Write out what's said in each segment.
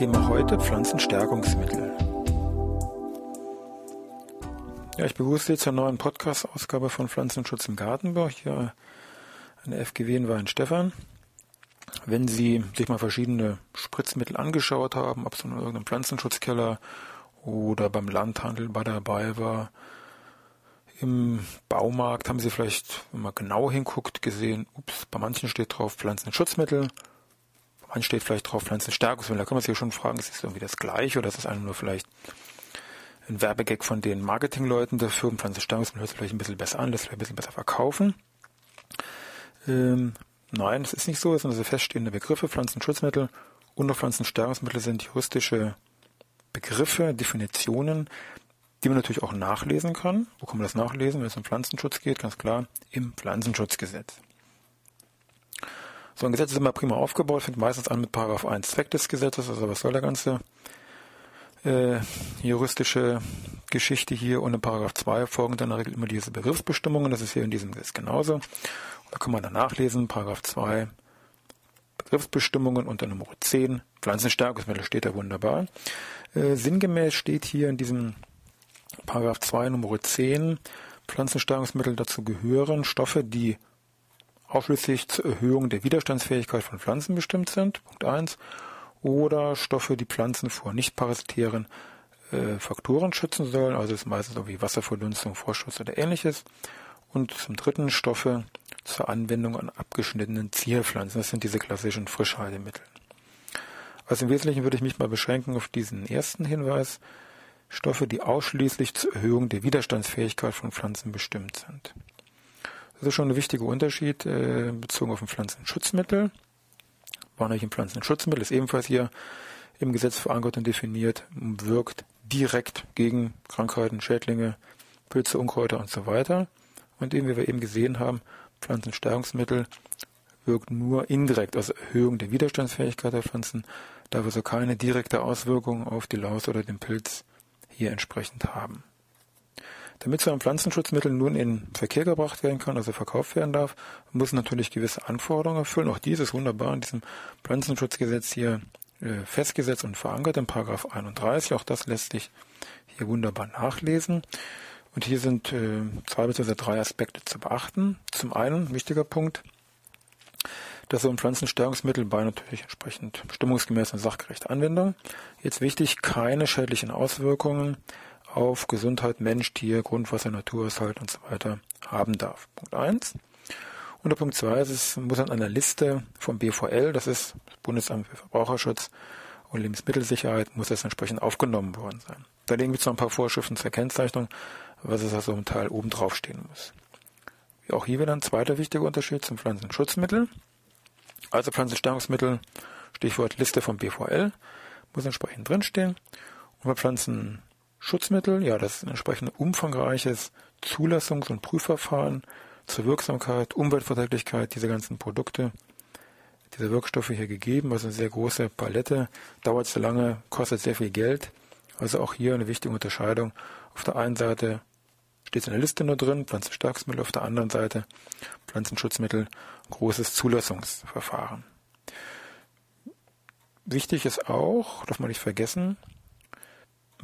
Thema heute Pflanzenstärkungsmittel. Ja, ich begrüße Sie zur neuen Podcast-Ausgabe von Pflanzenschutz im Gartenbau. Hier eine FGW in Weinstefan. Wenn Sie sich mal verschiedene Spritzmittel angeschaut haben, ob es in irgendeinem Pflanzenschutzkeller oder beim Landhandel bei dabei war, im Baumarkt haben Sie vielleicht, wenn man genau hinguckt, gesehen, ups, bei manchen steht drauf Pflanzenschutzmittel, man steht vielleicht drauf Pflanzenstärkungsmittel. Da kann man sich schon fragen, ist das irgendwie das gleiche oder ist das einfach nur vielleicht ein Werbegag von den Marketingleuten der Firmen? Pflanzenstärkungsmittel hört sich vielleicht ein bisschen besser an, das vielleicht ein bisschen besser verkaufen. Ähm, nein, das ist nicht so. Es sind also feststehende Begriffe. Pflanzenschutzmittel und auch Pflanzenstärkungsmittel sind juristische Begriffe, Definitionen, die man natürlich auch nachlesen kann. Wo kann man das nachlesen, wenn es um Pflanzenschutz geht? Ganz klar, im Pflanzenschutzgesetz. So ein Gesetz ist immer prima aufgebaut, fängt meistens an mit Paragraph 1 Zweck des Gesetzes, also was soll der ganze äh, juristische Geschichte hier und in Paragraph 2 folgen dann in der Regel immer diese Begriffsbestimmungen, das ist hier in diesem Gesetz genauso. Da kann man dann nachlesen, Paragraph 2 Begriffsbestimmungen unter Nummer 10 Pflanzenstärkungsmittel steht da wunderbar. Äh, sinngemäß steht hier in diesem Paragraph 2 Nummer 10 Pflanzenstärkungsmittel dazu gehören Stoffe, die ausschließlich zur Erhöhung der Widerstandsfähigkeit von Pflanzen bestimmt sind, Punkt 1, oder Stoffe, die Pflanzen vor nicht-parasitären äh, Faktoren schützen sollen, also ist meistens so wie Wasserverdunstung, Vorschuss oder ähnliches. Und zum dritten Stoffe zur Anwendung an abgeschnittenen Zierpflanzen. Das sind diese klassischen Frischhaltemittel. Also im Wesentlichen würde ich mich mal beschränken auf diesen ersten Hinweis. Stoffe, die ausschließlich zur Erhöhung der Widerstandsfähigkeit von Pflanzen bestimmt sind. Das ist schon ein wichtiger Unterschied äh, bezogen auf ein Pflanzenschutzmittel. Warnreichen Pflanzenschutzmittel ist ebenfalls hier im Gesetz verankert und definiert, wirkt direkt gegen Krankheiten, Schädlinge, Pilze, Unkräuter und so weiter. Und eben, wie wir eben gesehen haben, Pflanzenstärkungsmittel wirkt nur indirekt, also Erhöhung der Widerstandsfähigkeit der Pflanzen, da wir so keine direkte Auswirkung auf die Laus oder den Pilz hier entsprechend haben. Damit so ein Pflanzenschutzmittel nun in Verkehr gebracht werden kann, also verkauft werden darf, muss natürlich gewisse Anforderungen erfüllen. Auch dies ist wunderbar in diesem Pflanzenschutzgesetz hier äh, festgesetzt und verankert in Paragraph 31. Auch das lässt sich hier wunderbar nachlesen. Und hier sind äh, zwei bzw. drei Aspekte zu beachten. Zum einen, wichtiger Punkt, dass so ein Pflanzenstärkungsmittel bei natürlich entsprechend bestimmungsgemäßen sachgerechter Anwendung. Jetzt wichtig, keine schädlichen Auswirkungen auf Gesundheit, Mensch, Tier, Grundwasser, Naturhaushalt und so weiter haben darf. Punkt eins. Und der Punkt zwei ist, es muss an einer Liste vom BVL, das ist das Bundesamt für Verbraucherschutz und Lebensmittelsicherheit, muss das entsprechend aufgenommen worden sein. Daneben gibt es noch ein paar Vorschriften zur Kennzeichnung, was es also im Teil oben drauf stehen muss. Auch hier wieder ein zweiter wichtiger Unterschied zum Pflanzenschutzmittel. Also Pflanzenstärkungsmittel, Stichwort Liste vom BVL, muss entsprechend drinstehen. Und bei Pflanzen Schutzmittel, ja, das ist ein entsprechend umfangreiches Zulassungs- und Prüfverfahren zur Wirksamkeit, Umweltverträglichkeit dieser ganzen Produkte, dieser Wirkstoffe hier gegeben, also eine sehr große Palette, dauert zu lange, kostet sehr viel Geld. Also auch hier eine wichtige Unterscheidung. Auf der einen Seite steht es in der Liste nur drin, Pflanzenstärksmittel, auf der anderen Seite Pflanzenschutzmittel, großes Zulassungsverfahren. Wichtig ist auch, darf man nicht vergessen,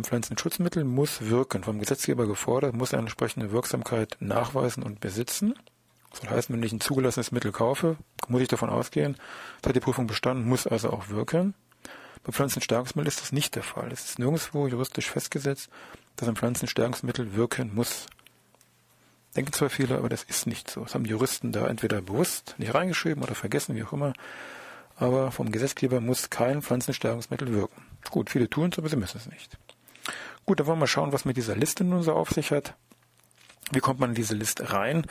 Pflanzenschutzmittel muss wirken, vom Gesetzgeber gefordert, muss eine entsprechende Wirksamkeit nachweisen und besitzen. Das heißen, wenn ich ein zugelassenes Mittel kaufe, muss ich davon ausgehen, es hat die Prüfung bestanden, muss also auch wirken. Bei Pflanzenstärkungsmittel ist das nicht der Fall. Es ist nirgendwo juristisch festgesetzt, dass ein Pflanzenstärkungsmittel wirken muss. Denken zwar viele, aber das ist nicht so. Das haben die Juristen da entweder bewusst nicht reingeschrieben oder vergessen, wie auch immer. Aber vom Gesetzgeber muss kein Pflanzenstärkungsmittel wirken. Gut, viele tun es, aber sie müssen es nicht. Gut, dann wollen wir schauen, was mit dieser Liste nun so auf sich hat. Wie kommt man in diese Liste rein?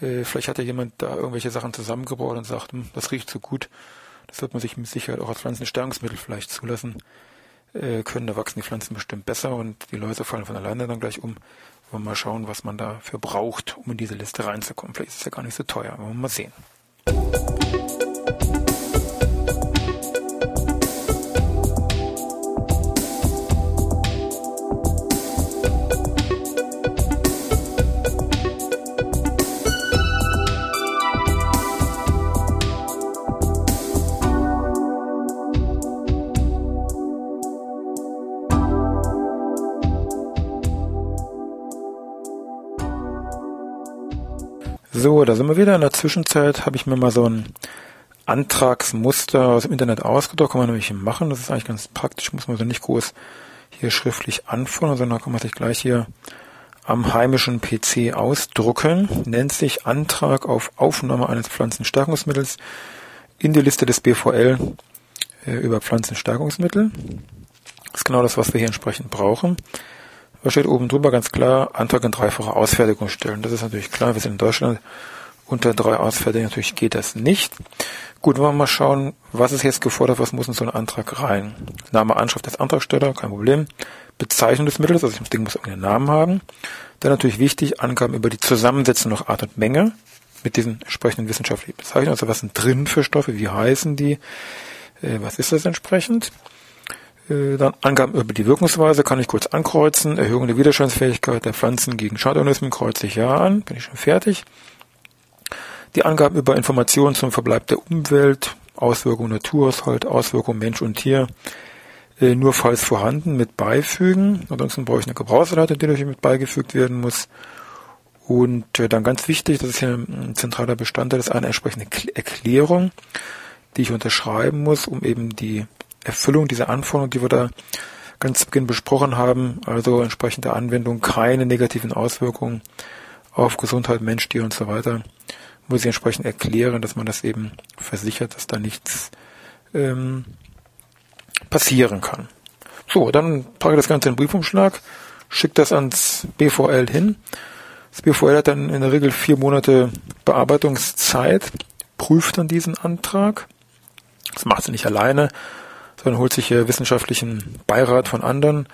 Äh, vielleicht hat ja jemand da irgendwelche Sachen zusammengebaut und sagt, hm, das riecht so gut, Das wird man sich mit Sicherheit auch als Pflanzenstärkungsmittel vielleicht zulassen äh, können. Da wachsen die Pflanzen bestimmt besser und die Läuse fallen von alleine dann gleich um. Wollen wir mal schauen, was man dafür braucht, um in diese Liste reinzukommen. Vielleicht ist es ja gar nicht so teuer. Wollen wir mal sehen. So, da sind wir wieder. In der Zwischenzeit habe ich mir mal so ein Antragsmuster aus dem Internet ausgedruckt. Kann man nämlich machen. Das ist eigentlich ganz praktisch. Muss man so nicht groß hier schriftlich anfordern, sondern kann man sich gleich hier am heimischen PC ausdrucken. Nennt sich Antrag auf Aufnahme eines Pflanzenstärkungsmittels in die Liste des BVL äh, über Pflanzenstärkungsmittel. Das ist genau das, was wir hier entsprechend brauchen. Da steht oben drüber ganz klar, Antrag in dreifacher Ausfertigung stellen. Das ist natürlich klar, wir sind in Deutschland. Unter drei Ausfertigungen natürlich geht das nicht. Gut, wollen wir mal schauen, was ist jetzt gefordert, was muss in so einen Antrag rein. Name, Anschrift des Antragsteller, kein Problem. Bezeichnung des Mittels, also das Ding muss irgendeinen Namen haben. Dann natürlich wichtig, Angaben über die Zusammensetzung nach Art und Menge mit diesen entsprechenden wissenschaftlichen Bezeichnungen. Also was sind drin für Stoffe, wie heißen die, äh, was ist das entsprechend. Äh, dann Angaben über die Wirkungsweise kann ich kurz ankreuzen. Erhöhung der Widerstandsfähigkeit der Pflanzen gegen Schadorganismen kreuze ich ja an. Bin ich schon fertig. Die Angaben über Informationen zum Verbleib der Umwelt, Auswirkungen Naturhaushalt, Auswirkungen Mensch und Tier, äh, nur falls vorhanden mit beifügen. Ansonsten brauche ich eine Gebrauchsanleitung, die natürlich mit beigefügt werden muss. Und äh, dann ganz wichtig, das ist ja ein zentraler Bestandteil, ist eine entsprechende Erklärung, die ich unterschreiben muss, um eben die Erfüllung dieser Anforderungen, die wir da ganz zu Beginn besprochen haben, also entsprechende Anwendung, keine negativen Auswirkungen auf Gesundheit, Mensch, Tier und so weiter, muss ich entsprechend erklären, dass man das eben versichert, dass da nichts ähm, passieren kann. So, dann packe ich das Ganze in den Briefumschlag, schicke das ans BVL hin. Das BVL hat dann in der Regel vier Monate Bearbeitungszeit, prüft dann diesen Antrag. Das macht sie nicht alleine, sondern holt sich hier wissenschaftlichen Beirat von anderen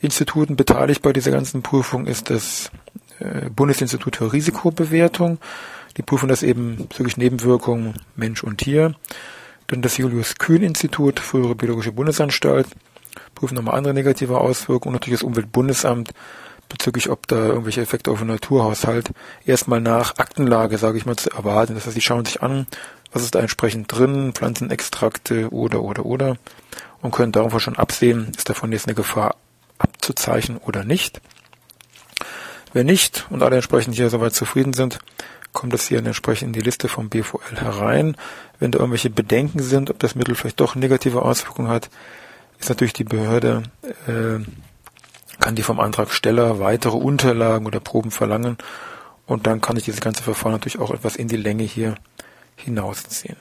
Instituten. Beteiligt bei dieser ganzen Prüfung ist das äh, Bundesinstitut für Risikobewertung. Die prüfen das eben bezüglich Nebenwirkungen Mensch und Tier. Dann das Julius Kühn Institut, frühere Biologische Bundesanstalt, prüfen nochmal andere negative Auswirkungen und natürlich das Umweltbundesamt bezüglich, ob da irgendwelche Effekte auf den Naturhaushalt erstmal nach Aktenlage, sage ich mal, zu erwarten. Das heißt, die schauen sich an, was ist da entsprechend drin, Pflanzenextrakte oder, oder, oder, und können darauf schon absehen, ist davon jetzt eine Gefahr abzuzeichnen oder nicht. Wenn nicht und alle entsprechend hier soweit zufrieden sind, kommt das hier entsprechend in die Liste vom BVL herein. Wenn da irgendwelche Bedenken sind, ob das Mittel vielleicht doch negative Auswirkungen hat, ist natürlich die Behörde, äh, kann die vom Antragsteller weitere Unterlagen oder Proben verlangen und dann kann ich dieses ganze Verfahren natürlich auch etwas in die Länge hier hinausziehen.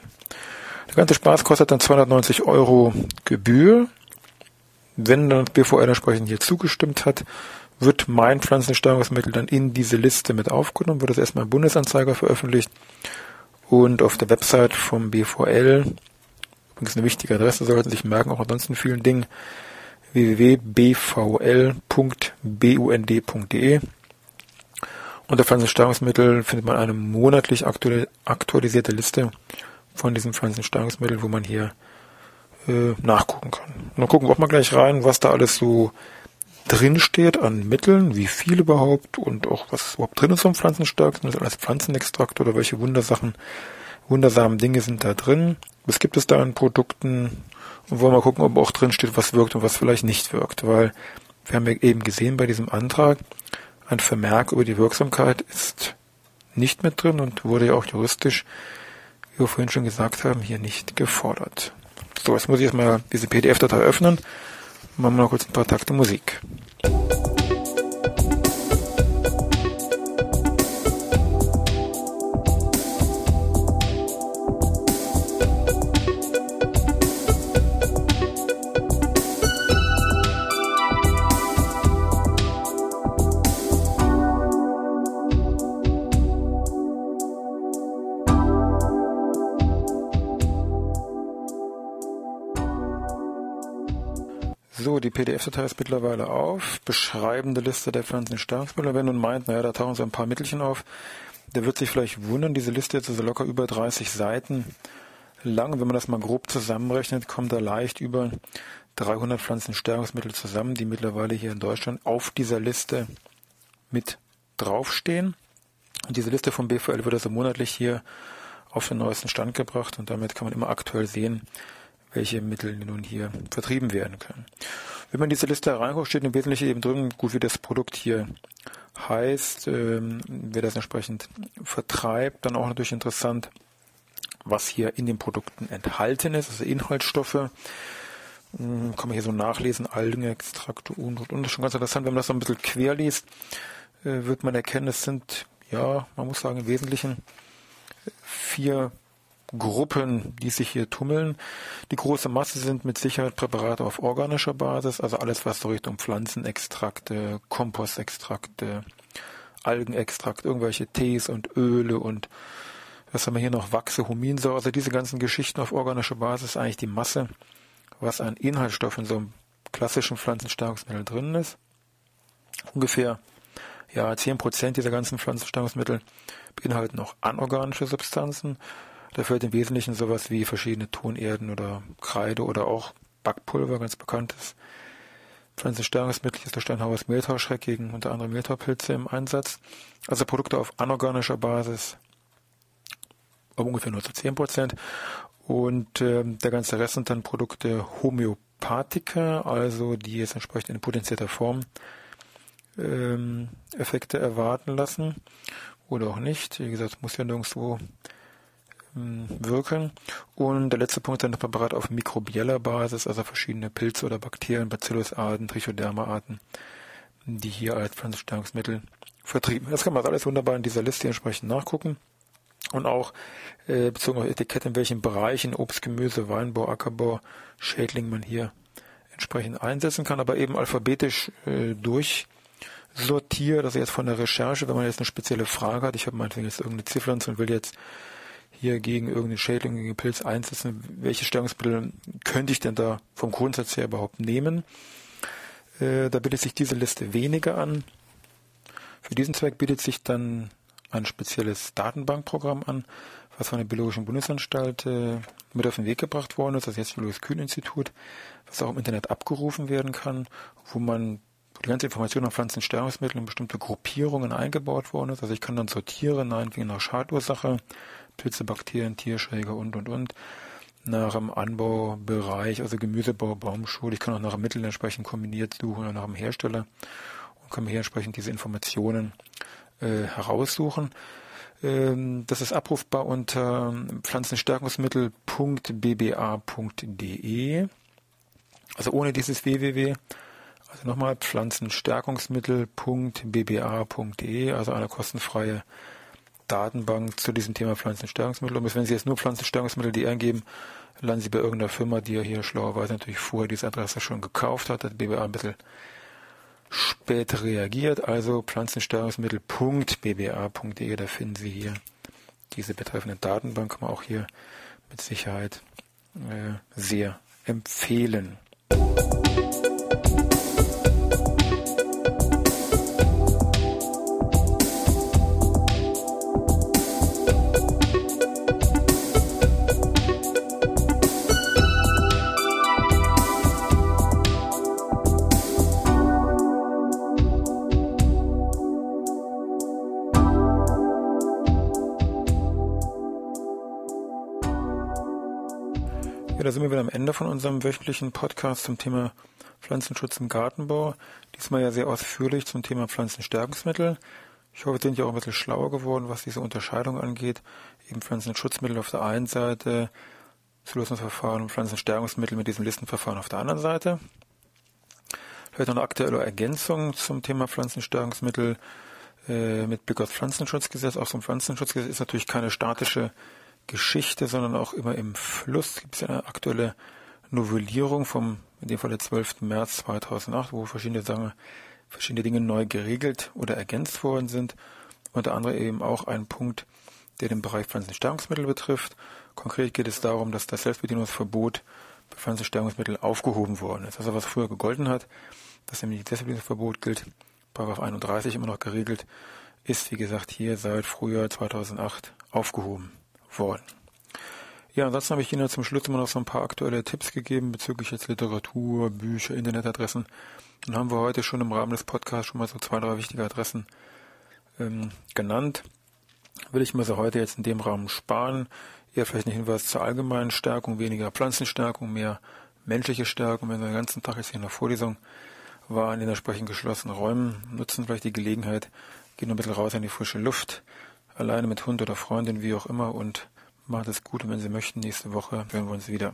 Der ganze Spaß kostet dann 290 Euro Gebühr. Wenn dann BVR entsprechend hier zugestimmt hat, wird mein Pflanzensteuerungsmittel dann in diese Liste mit aufgenommen, wird das erstmal im Bundesanzeiger veröffentlicht und auf der Website vom BVL, übrigens eine wichtige Adresse, sollten sich merken, auch ansonsten vielen Dingen, www.bvl.bund.de unter Pflanzensteuerungsmittel findet man eine monatlich aktualisierte Liste von diesen Pflanzensteuerungsmitteln, wo man hier äh, nachgucken kann. Und dann gucken wir auch mal gleich rein, was da alles so drin steht an Mitteln, wie viel überhaupt und auch was überhaupt drin ist vom Pflanzenstärkungsmittel, alles Pflanzenextrakt oder welche Wundersachen, wundersamen Dinge sind da drin. Was gibt es da an Produkten? Und wollen wir mal gucken, ob auch drin steht, was wirkt und was vielleicht nicht wirkt, weil wir haben ja eben gesehen bei diesem Antrag, ein Vermerk über die Wirksamkeit ist nicht mit drin und wurde ja auch juristisch, wir vorhin schon gesagt haben, hier nicht gefordert. So, jetzt muss ich erstmal diese PDF-Datei öffnen. Machen wir noch kurz ein paar Takte Musik. PDF-Datei ist mittlerweile auf. Beschreibende Liste der Pflanzenstärkungsmittel. Wenn nun meint, naja, da tauchen so ein paar Mittelchen auf, der wird sich vielleicht wundern, diese Liste jetzt ist also locker über 30 Seiten lang. Wenn man das mal grob zusammenrechnet, kommt da leicht über 300 Pflanzenstärkungsmittel zusammen, die mittlerweile hier in Deutschland auf dieser Liste mit draufstehen. Und diese Liste vom BVL wird also monatlich hier auf den neuesten Stand gebracht und damit kann man immer aktuell sehen, welche Mittel nun hier vertrieben werden können. Wenn man diese Liste reinguckt, steht im Wesentlichen eben drin, gut wie das Produkt hier heißt, ähm, wer das entsprechend vertreibt, dann auch natürlich interessant, was hier in den Produkten enthalten ist, also Inhaltsstoffe. Hm, kann man hier so nachlesen, Algenextrakte und und und. Das ist schon ganz interessant, wenn man das so ein bisschen quer liest, äh, wird man erkennen, es sind, ja, man muss sagen, im Wesentlichen vier Gruppen, die sich hier tummeln. Die große Masse sind mit Sicherheit Präparate auf organischer Basis, also alles, was so Richtung Pflanzenextrakte, Kompostextrakte, Algenextrakt, irgendwelche Tees und Öle und was haben wir hier noch? Wachse, Huminsäure, also diese ganzen Geschichten auf organischer Basis eigentlich die Masse, was an Inhaltsstoff in so einem klassischen Pflanzenstärkungsmittel drin ist. Ungefähr ja, zehn Prozent dieser ganzen Pflanzenstärkungsmittel beinhalten auch anorganische Substanzen. Da fällt im Wesentlichen sowas wie verschiedene Tonerden oder Kreide oder auch Backpulver, ganz bekanntes Pflanzenstärkungsmittel ist der Steinhauers Mehltauschreck gegen unter anderem Mehltaupilze im Einsatz. Also Produkte auf anorganischer Basis, um ungefähr nur zu 10 Prozent. Und äh, der ganze Rest sind dann Produkte Homöopathika, also die jetzt entsprechend in potenzierter Form ähm, Effekte erwarten lassen oder auch nicht. Wie gesagt, muss ja nirgendwo wirken. Und der letzte Punkt dann Präparat auf mikrobieller Basis, also verschiedene Pilze oder Bakterien, Bacillusarten, Trichoderma-Arten, die hier als Pflanzenstärkungsmittel vertrieben. Das kann man alles wunderbar in dieser Liste entsprechend nachgucken. Und auch äh, bezogen auf Etikette, in welchen Bereichen Obst, Gemüse, Weinbau, Ackerbau, Schädling man hier entsprechend einsetzen kann, aber eben alphabetisch äh, durch sortiert, also jetzt von der Recherche, wenn man jetzt eine spezielle Frage hat, ich habe meinetwegen jetzt irgendeine Zierpflanze und will jetzt hier gegen irgendeinen Schädling, gegen Pilz einsetzen, welche Stärkungsmittel könnte ich denn da vom Grundsatz her überhaupt nehmen? Äh, da bietet sich diese Liste weniger an. Für diesen Zweck bietet sich dann ein spezielles Datenbankprogramm an, was von der Biologischen Bundesanstalt äh, mit auf den Weg gebracht worden ist, das jetzt Louis Kühn Institut, was auch im Internet abgerufen werden kann, wo man die ganze Information an Pflanzenstärkungsmitteln in bestimmte Gruppierungen eingebaut worden ist. Also ich kann dann sortieren, meinetwegen nach Schadursache, Pilze, Bakterien, Tierschläger und, und, und. Nach dem Anbaubereich, also Gemüsebau, Baumschule. Ich kann auch nach einem Mittel entsprechend kombiniert suchen oder nach einem Hersteller und kann mir hier entsprechend diese Informationen äh, heraussuchen. Ähm, das ist abrufbar unter pflanzenstärkungsmittel.bba.de. Also ohne dieses www also nochmal pflanzenstärkungsmittel.bba.de, also eine kostenfreie Datenbank zu diesem Thema Pflanzenstärkungsmittel. Und wenn Sie jetzt nur Pflanzenstärkungsmittel.de eingeben, landen Sie bei irgendeiner Firma, die ja hier schlauerweise natürlich vorher diese Adresse schon gekauft hat, hat BBA ein bisschen spät reagiert. Also pflanzenstärkungsmittel.bba.de, da finden Sie hier diese betreffende Datenbank, kann man auch hier mit Sicherheit äh, sehr empfehlen. Ja, da sind wir wieder am Ende von unserem wöchentlichen Podcast zum Thema Pflanzenschutz im Gartenbau. Diesmal ja sehr ausführlich zum Thema Pflanzenstärkungsmittel. Ich hoffe, wir sind ja auch ein bisschen schlauer geworden, was diese Unterscheidung angeht. Eben Pflanzenschutzmittel auf der einen Seite, Zulassungsverfahren und Pflanzenstärkungsmittel mit diesem Listenverfahren auf der anderen Seite. Vielleicht noch eine aktuelle Ergänzung zum Thema Pflanzenstärkungsmittel äh, mit Blick auf Pflanzenschutzgesetz. Auch ein Pflanzenschutzgesetz ist natürlich keine statische Geschichte, sondern auch immer im Fluss. Gibt es eine aktuelle Novellierung vom, in dem Fall der 12. März 2008, wo verschiedene Sachen, verschiedene Dinge neu geregelt oder ergänzt worden sind. Unter anderem eben auch ein Punkt, der den Bereich Pflanzenstärkungsmittel betrifft. Konkret geht es darum, dass das Selbstbedienungsverbot Pflanzenstärkungsmittel aufgehoben worden ist. Also was früher gegolten hat, dass nämlich Disziplinverbot gilt, Paragraph 31 immer noch geregelt, ist wie gesagt hier seit Frühjahr 2008 aufgehoben worden. Ja, ansonsten habe ich Ihnen zum Schluss immer noch so ein paar aktuelle Tipps gegeben bezüglich jetzt Literatur, Bücher, Internetadressen. Dann haben wir heute schon im Rahmen des Podcasts schon mal so zwei, drei wichtige Adressen ähm, genannt. Will ich mir so heute jetzt in dem Rahmen sparen. Eher vielleicht ein Hinweis zur allgemeinen Stärkung, weniger Pflanzenstärkung, mehr menschliche Stärkung. Wenn Sie den ganzen Tag jetzt hier in der Vorlesung waren, in entsprechend geschlossenen Räumen, nutzen vielleicht die Gelegenheit, gehen ein bisschen raus in die frische Luft, alleine mit Hund oder Freundin, wie auch immer. Und macht es gut. Und wenn Sie möchten, nächste Woche hören wir uns wieder.